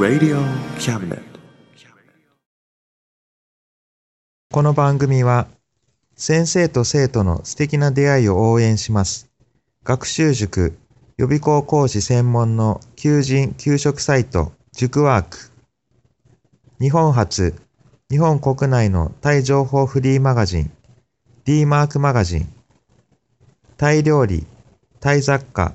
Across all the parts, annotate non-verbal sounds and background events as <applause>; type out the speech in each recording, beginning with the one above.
Radio Cabinet. この番組は先生と生徒の素敵な出会いを応援します。学習塾予備校講師専門の求人・給食サイト塾ワーク。日本初、日本国内のタイ情報フリーマガジン D マークマガジン。タイ料理、タイ雑貨、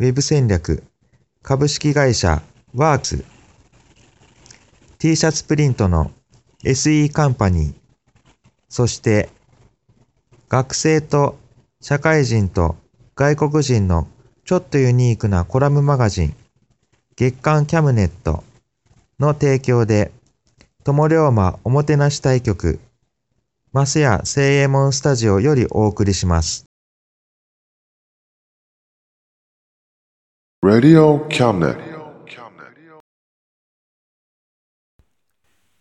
ウェブ戦略。株式会社ワークス。T シャツプリントの SE カンパニー。そして、学生と社会人と外国人のちょっとユニークなコラムマガジン、月刊キャムネットの提供で、友龍馬おもてなし対局、マスヤ聖右衛門スタジオよりお送りします。Radio cabinet.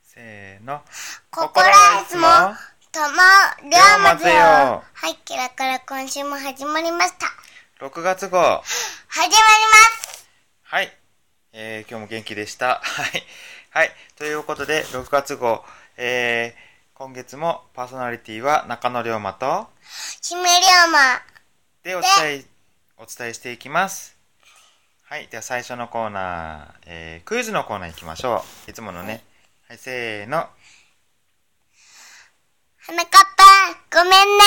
せーの。心はいつもともりょうまぜよ龍馬ぜよはい、キラから今週も始まりました。6月号。始まりますはい。えー、今日も元気でした。<laughs> はい。はい。ということで、6月号。えー、今月もパーソナリティは中野龍馬と、姫りょうま。でお伝え、お伝えしていきます。はい。では最初のコーナー、えー、クイズのコーナー行きましょう。いつものね。はい、せーの。はなかっぱ、ごめんね。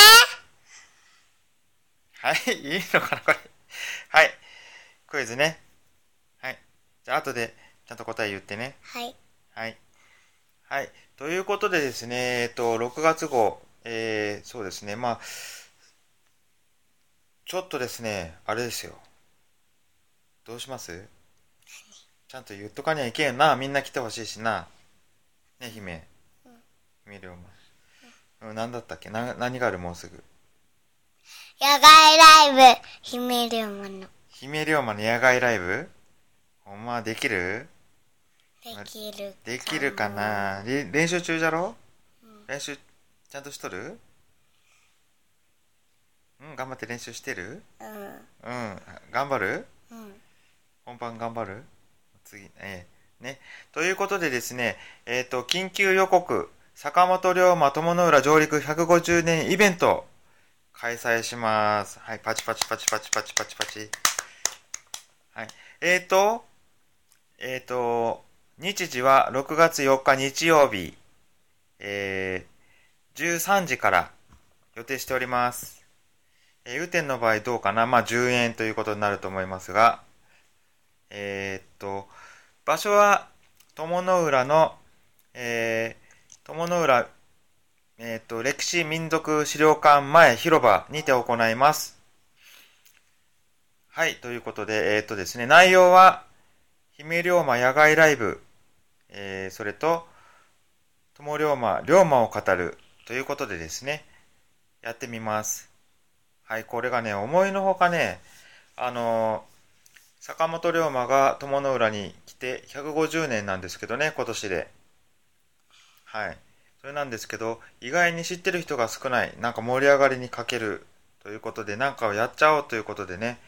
はい、<laughs> いいのかな、これ。はい。クイズね。はい。じゃあ、後でちゃんと答え言ってね。はい。はい。はい。ということでですね、えっと、6月号、えー、そうですね、まあ、ちょっとですね、あれですよ。どうします？ちゃんと言っとかにゃいけんよな。みんな来てほしいしな。ね、姫。姫龍馬。うん、何だったっけ？な何がある？もうすぐ。野外ライブ、姫りょうまの。姫龍馬の野外ライブ？ほんまできる？できる。できるかなれ練習中じゃろ、練習ちゃんとしとる？うん頑張って練習してる？うん。うん頑張る？うん。本番頑張る？次ええね。ということでですねえっ、と緊急予告坂本龍馬友の浦上陸150年イベント開催します。はいパチパチパチパチパチパチ。パチはい。えっ、とえっ、と日時は6月4日日曜日えー、13時から予定しております。えー、雨天の場合どうかな？まあ10円ということになると思いますが。えーっと、場所は友の浦の、えー、友の浦、えーっと、歴史民族資料館前広場にて行います。はい、ということで、えーっとですね、内容は、姫龍馬野外ライブ、えー、それと、友龍馬、龍馬を語るということでですね、やってみます。はい、これがね、思いのほかね、あの坂本龍馬が友の浦に来て150年なんですけどね、今年で。はい。それなんですけど、意外に知ってる人が少ない。なんか盛り上がりに欠けるということで、なんかをやっちゃおうということでね。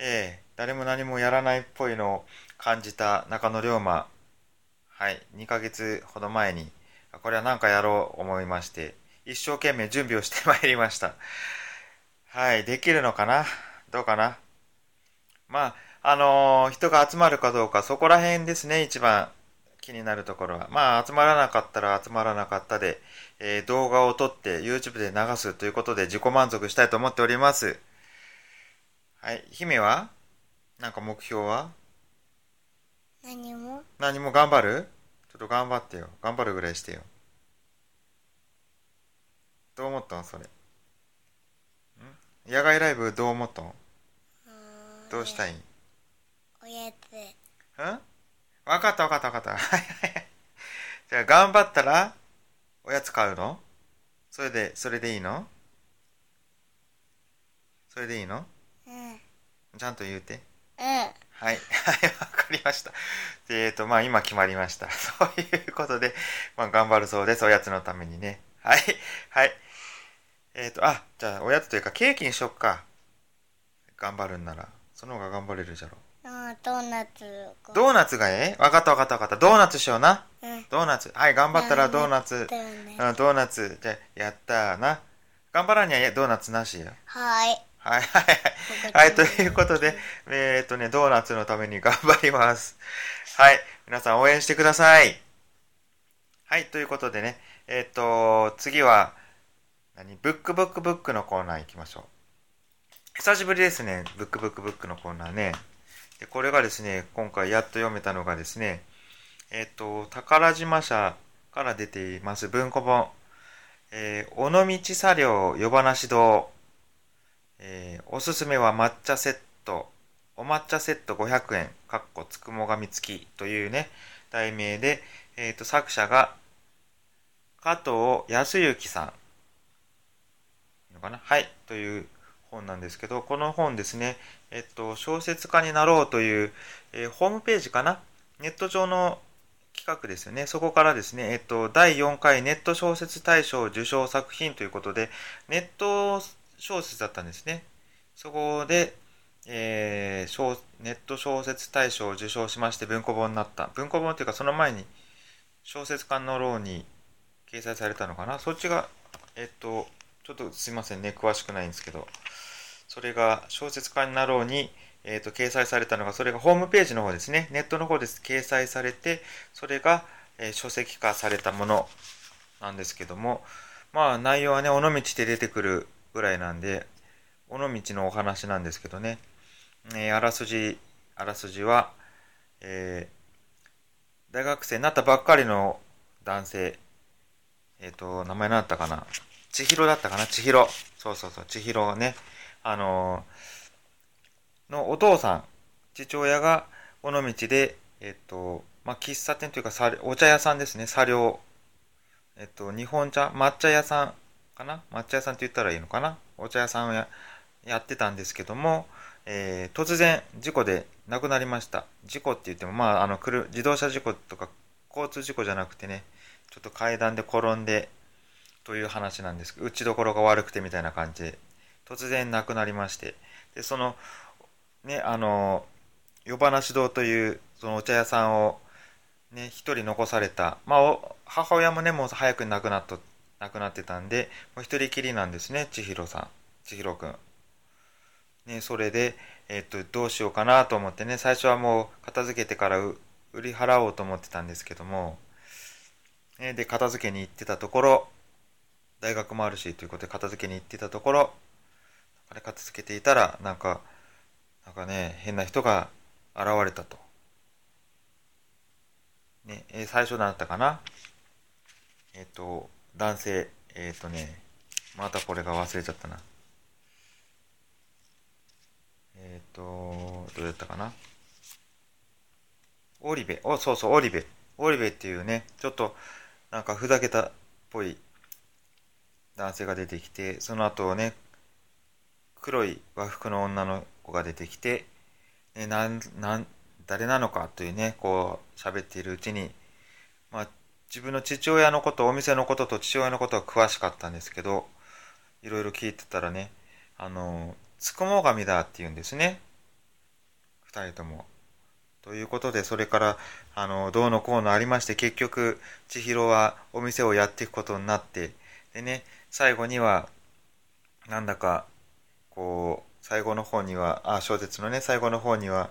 ええ誰も何もやらないっぽいのを感じた中野龍馬。はい。2ヶ月ほど前に、これはなんかやろう思いまして、一生懸命準備をしてまいりました。はい。できるのかな？どうかな？まあ、あのー人が集まるかどうか、そこら辺ですね、一番気になるところは。まあ、集まらなかったら集まらなかったで、えー動画を撮って YouTube で流すということで自己満足したいと思っております。はい。姫は？なんか目標は？何も何も頑張る？ちょっと頑張ってよ。頑張るぐらいしてよ。どう思ったん？それ。ん？野外ライブどう思ったん？どうしたい？んうん？わかったわかったわかった。はいはいはい。じゃあ、頑張ったら、おやつ買うの？それで、それでいいの？それでいいの？うん。ちゃんと言うて。うん。はい。はい、わかりました。でえっ、と、まあ、今決まりました。<laughs> そういうことで、まあ、頑張るそうです。おやつのためにね。はい。はい。えっ、と、あ、じゃあ、おやつというか、ケーキにしよっか。頑張るんなら。その方が頑張れるじゃろ。あドーナツ。ドーナツがええ？わかったわかったわかった。ドーナツしような。うん。ドーナツ。はい、頑張ったらドーナツ。ね。うん、ドーナツ。じゃあやったーな。頑張らんにはドーナツなしや。はい。はいはいはい。はい、ということで、えーっとね、ドーナツのために頑張ります。はい、皆さん応援してください。はい、ということでね、えーっと、次は、何？ブックブックブックのコーナー行きましょう。久しぶりですね、ブックブックブックのコーナーね。で、これがですね、今回やっと読めたのがですね、えーっと、宝島社から出ています文庫本、えー、尾道茶寮夜話堂、えーおすすめは抹茶セット、お抹茶セット500円、かっこつくもがみつき。というね、題名で、えっ、と、作者が、加藤康之さん。いいのかな？はい、という本なんですけど、この本ですね、えっと、小説家になろうという、えーホームページかな？ネット上の企画ですよね。そこからですね、えっと、第4回ネット小説大賞受賞作品ということで、ネット小説だったんですね。そこで、えーネット小説大賞を受賞しまして文庫本になった。文庫本っていうかその前に小説家のローに掲載されたのかな？そっちが、えっと、ちょっとすいませんね、詳しくないんですけど、それが小説家になろうに、えっと、掲載されたのが、それがホームページの方ですね。ネットの方です。掲載されて、それが、えー書籍化されたものなんですけども、まあ内容はね、尾道で出てくるぐらいなんで、尾道のお話なんですけどね、えーあらすじ、あらすじは、えー大学生になったばっかりの男性、えっ、と、名前何だったかな？千尋だったかな？千尋。そうそうそう、千尋がね、あののお父さん、父親が尾道で、えっ、と、まあ、喫茶店というか、お茶屋さんですね、茶寮。えっ、と、日本茶、抹茶屋さんかな？抹茶屋さんって言ったらいいのかな？お茶屋さんをやってたんですけども、えー突然事故で亡くなりました。事故って言っても、まあ、あの、自動車事故とか交通事故じゃなくてね、ちょっと階段で転んでという話なんですけど、打ちどころが悪くてみたいな感じで、突然亡くなりまして、で、その、ね、あの、夜話堂という、そのお茶屋さんを、ね、一人残された、まあ、母親もね、もう早く亡くなっと、亡くなってたんで、もう一人きりなんですね、千尋さん、千尋くん。ね、それで、えっと、どうしようかなと思ってね、最初はもう片付けてから売り払おうと思ってたんですけども、ね、で、片付けに行ってたところ、大学もあるしということで片付けに行ってたところ、あれ片付けていたら、なんか、なんかね、変な人が現れたと。ね、えー最初だったかな？えっ、と、男性、えっ、とね、またこれが忘れちゃったな。えっ、と、どうだったかな？オリベ、お、そうそう、オリベ。オリベっていうね、ちょっと、なんかふざけたっぽい男性が出てきて、その後ね、黒い和服の女の子が出てきて、ね、なん、なん、誰なのかというね、こう、喋っているうちに、まあ、自分の父親のこと、お店のことと父親のことは詳しかったんですけど、いろいろ聞いてたらね、あの、つくも神だって言うんですね。二人とも。ということで、それから、あの、どうのこうのありまして、結局、千尋はお店をやっていくことになって、でね、最後には、なんだか、こう、最後の方には、あ、小説のね、最後の方には、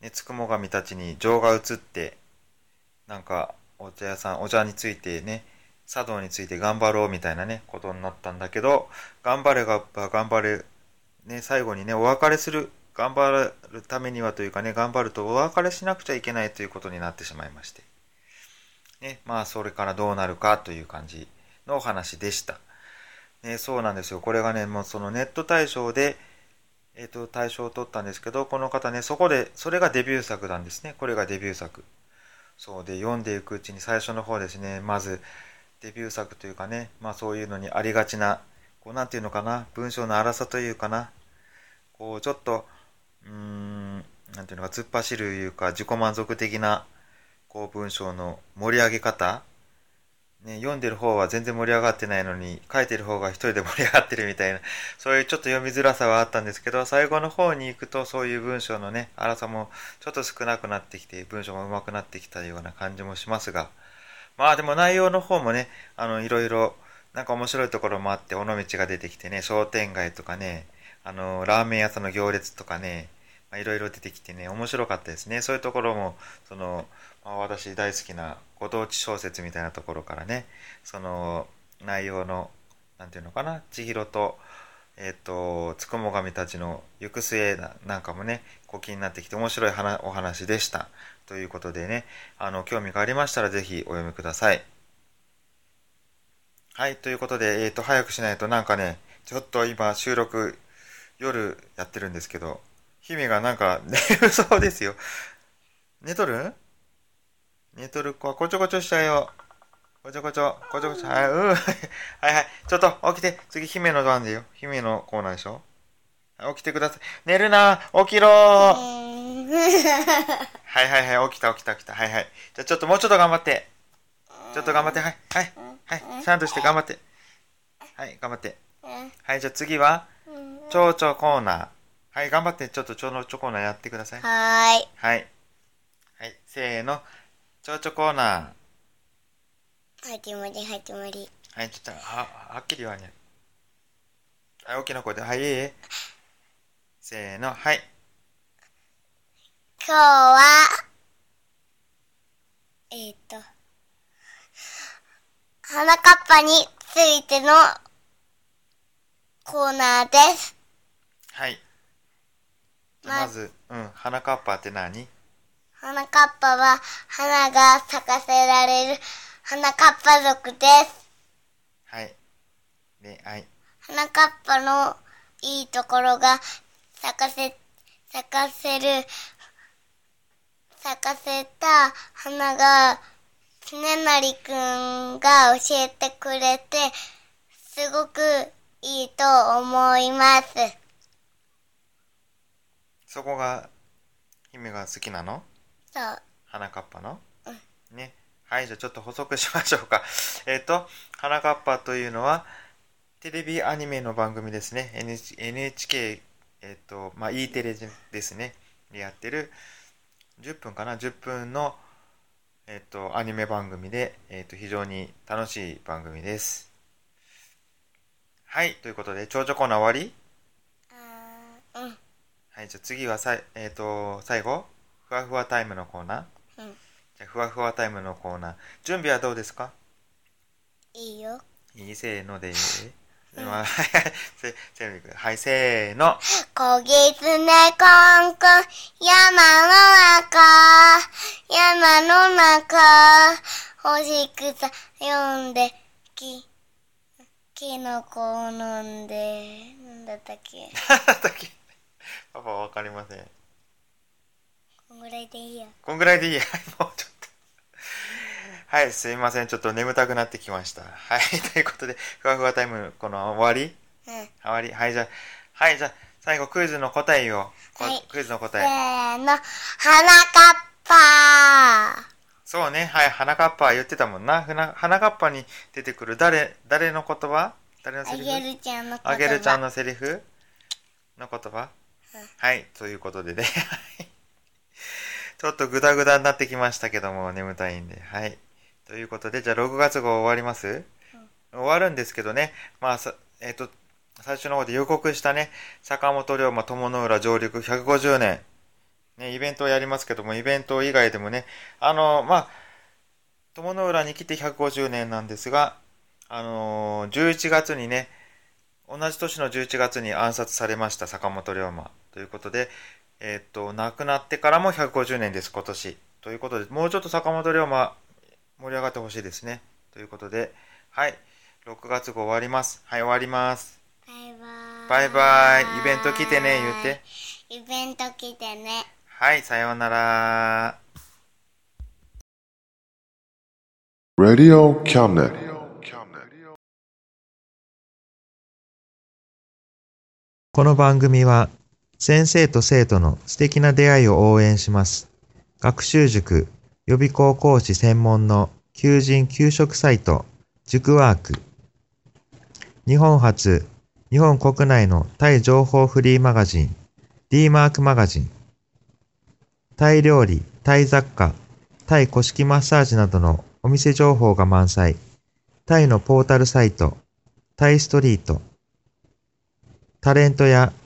ね、つくも神たちに情が移って、なんか、お茶屋さん、お茶についてね、茶道について頑張ろうみたいなね、ことになったんだけど、頑張れが頑張れ、ね、最後にね、お別れする、頑張るためにはというかね、頑張るとお別れしなくちゃいけないということになってしまいまして。ね、まあ、それからどうなるかという感じのお話でした。ね、そうなんですよ。これがね、もうそのネット大賞で、えっ、と、大賞を取ったんですけど、この方ね、そこで、それがデビュー作なんですね。これがデビュー作。そうで、読んでいくうちに最初の方ですね、まず、デビュー作というかね、まあそういうのにありがちな、こうなんていうのかな、文章の荒さというかな、こうちょっと、うーん、なんていうのか、突っ走るいうか、自己満足的な、こう文章の盛り上げ方、ね、読んでる方は全然盛り上がってないのに、書いてる方が一人で盛り上がってるみたいな、そういうちょっと読みづらさはあったんですけど、最後の方に行くとそういう文章のね、荒さもちょっと少なくなってきて、文章も上手くなってきたような感じもしますが、まあでも内容の方もね、あの、いろいろ、なんか面白いところもあって、尾道が出てきてね、商店街とかね、あの、ラーメン屋さんの行列とかね、まあ、いろいろ出てきてね、面白かったですね。そういうところも、その、まあ、私大好きなご当地小説みたいなところからね、その内容の、なんていうのかな、千尋と、えっ、と、つくも神たちの行く末なんかもね、こう気になってきて面白い話お話でした。ということでね、あの、興味がありましたらぜひお読みください。はい、ということで、えっ、と、早くしないとなんかね、ちょっと今収録夜やってるんですけど、姫がなんか寝る <laughs> そうですよ。寝とる寝とる子はこちょこちょしちゃうよ。こちょこちょ、こちょこちょ、はい、うん。<laughs> はいはい。ちょっと起きて。次、姫の番でよ。姫のコーナーでしょ。起きてください。寝るな起きろーはいはいはい。起きた起きた起きた。はいはい。じゃあちょっともうちょっと頑張って。ちょっと頑張って。はい。はい。はい。ちゃんとして頑張って。はい。頑張って。はい。じゃあ次は、蝶々コーナー。はい。頑張って。ちょっと蝶々コーナーやってください。はーい。はい。はい。せーの。蝶々コーナ始まり始まり。ー。はい。ちょっと、は、はっきり言わんにゃ。はい。大きな声で。はい。いい？えせーの。はい。今日は、えっ、と、花かっぱについてのコーナーです。はい。ままず、うん。花かっぱって何？花かっぱは花が咲かせられる花かっぱ族です。はい。で、はい。花かっぱのいいところが咲かせ、咲かせる、咲かせた花が、つねなりくんが教えてくれて、すごくいいと思います。そこが、姫が好きなの？そう。花かっぱの？ね。はい。じゃあちょっと補足しましょうか。<laughs> えっ、と、花かっぱというのは、テレビアニメの番組ですね。NH NHK、えっ、と、まあ、E テレですね。でやってる、10分かな ?10 分の、えっ、と、アニメ番組で、えっ、と、非常に楽しい番組です。はい。ということで、長女コーナー終わり？あーうん。はい。じゃあ次はさい、えっ、と、最後？ふわふわタイムのコーナー？うん。じゃあ、ふわふわタイムのコーナー。準備はどうですか？いいよ。いいせーので。いはい。<laughs> せ、せーの。はい、せーの。こぎつねこんこん、山の中、山の中、星草読んで、き、きのこを飲んで、なんだったっけ？なんだっけ？<laughs> パパわかりません。こんぐらいでいいよ。こんぐらいでいい？はい、もうちょっと。はい、すいません。ちょっと眠たくなってきました。はい、<laughs> ということで、ふわふわタイム、この終わり？うん。終わり？はい、じゃあ、はい、じゃあ、最後クイズの答えを。こはいクイズのせ答え。ーの、花かっぱそうね、はい、花かっぱ言ってたもんな。ふな花かっぱに出てくる誰、誰の言葉？誰のあセリフ？げるちゃんの言葉。あげるちゃんのセリフの言葉？うんはい、ということでね。<laughs> はいちょっとグダグダになってきましたけども、眠たいんで。はい。ということで、じゃあ6月号終わります、終わるんですけどね、まあ、さえっ、と、最初の方で予告したね、坂本龍馬友の浦上陸150年。ね、イベントをやりますけども、イベント以外でもね、あの、まあ、友の浦に来て150年なんですが、あのー11月にね、同じ年の11月に暗殺されました坂本龍馬ということで、えーっと、亡くなってからも150年です、今年。ということで、もうちょっと坂本龍馬盛り上がってほしいですね。ということで、はい、6月号終わります。はい、終わります。バイバーイ。バイバイ。イベント来てね、言って。イベント来てね。はい、さようなら。Radio Cabinet. この番組は先生と生徒の素敵な出会いを応援します。学習塾予備高校講師専門の求人・給食サイト塾ワーク。日本初、日本国内のタイ情報フリーマガジン D マークマガジン。タイ料理、タイ雑貨、タイ古式マッサージなどのお店情報が満載。タイのポータルサイト、タイストリート。タレントや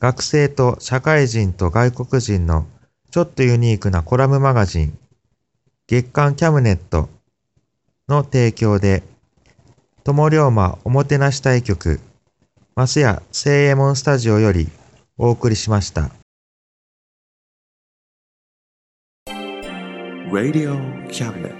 学生と社会人と外国人のちょっとユニークなコラムマガジン、月刊キャムネットの提供で、友龍馬おもてなし対局、マスヤ聖右衛門スタジオよりお送りしました。Radio Cabinet.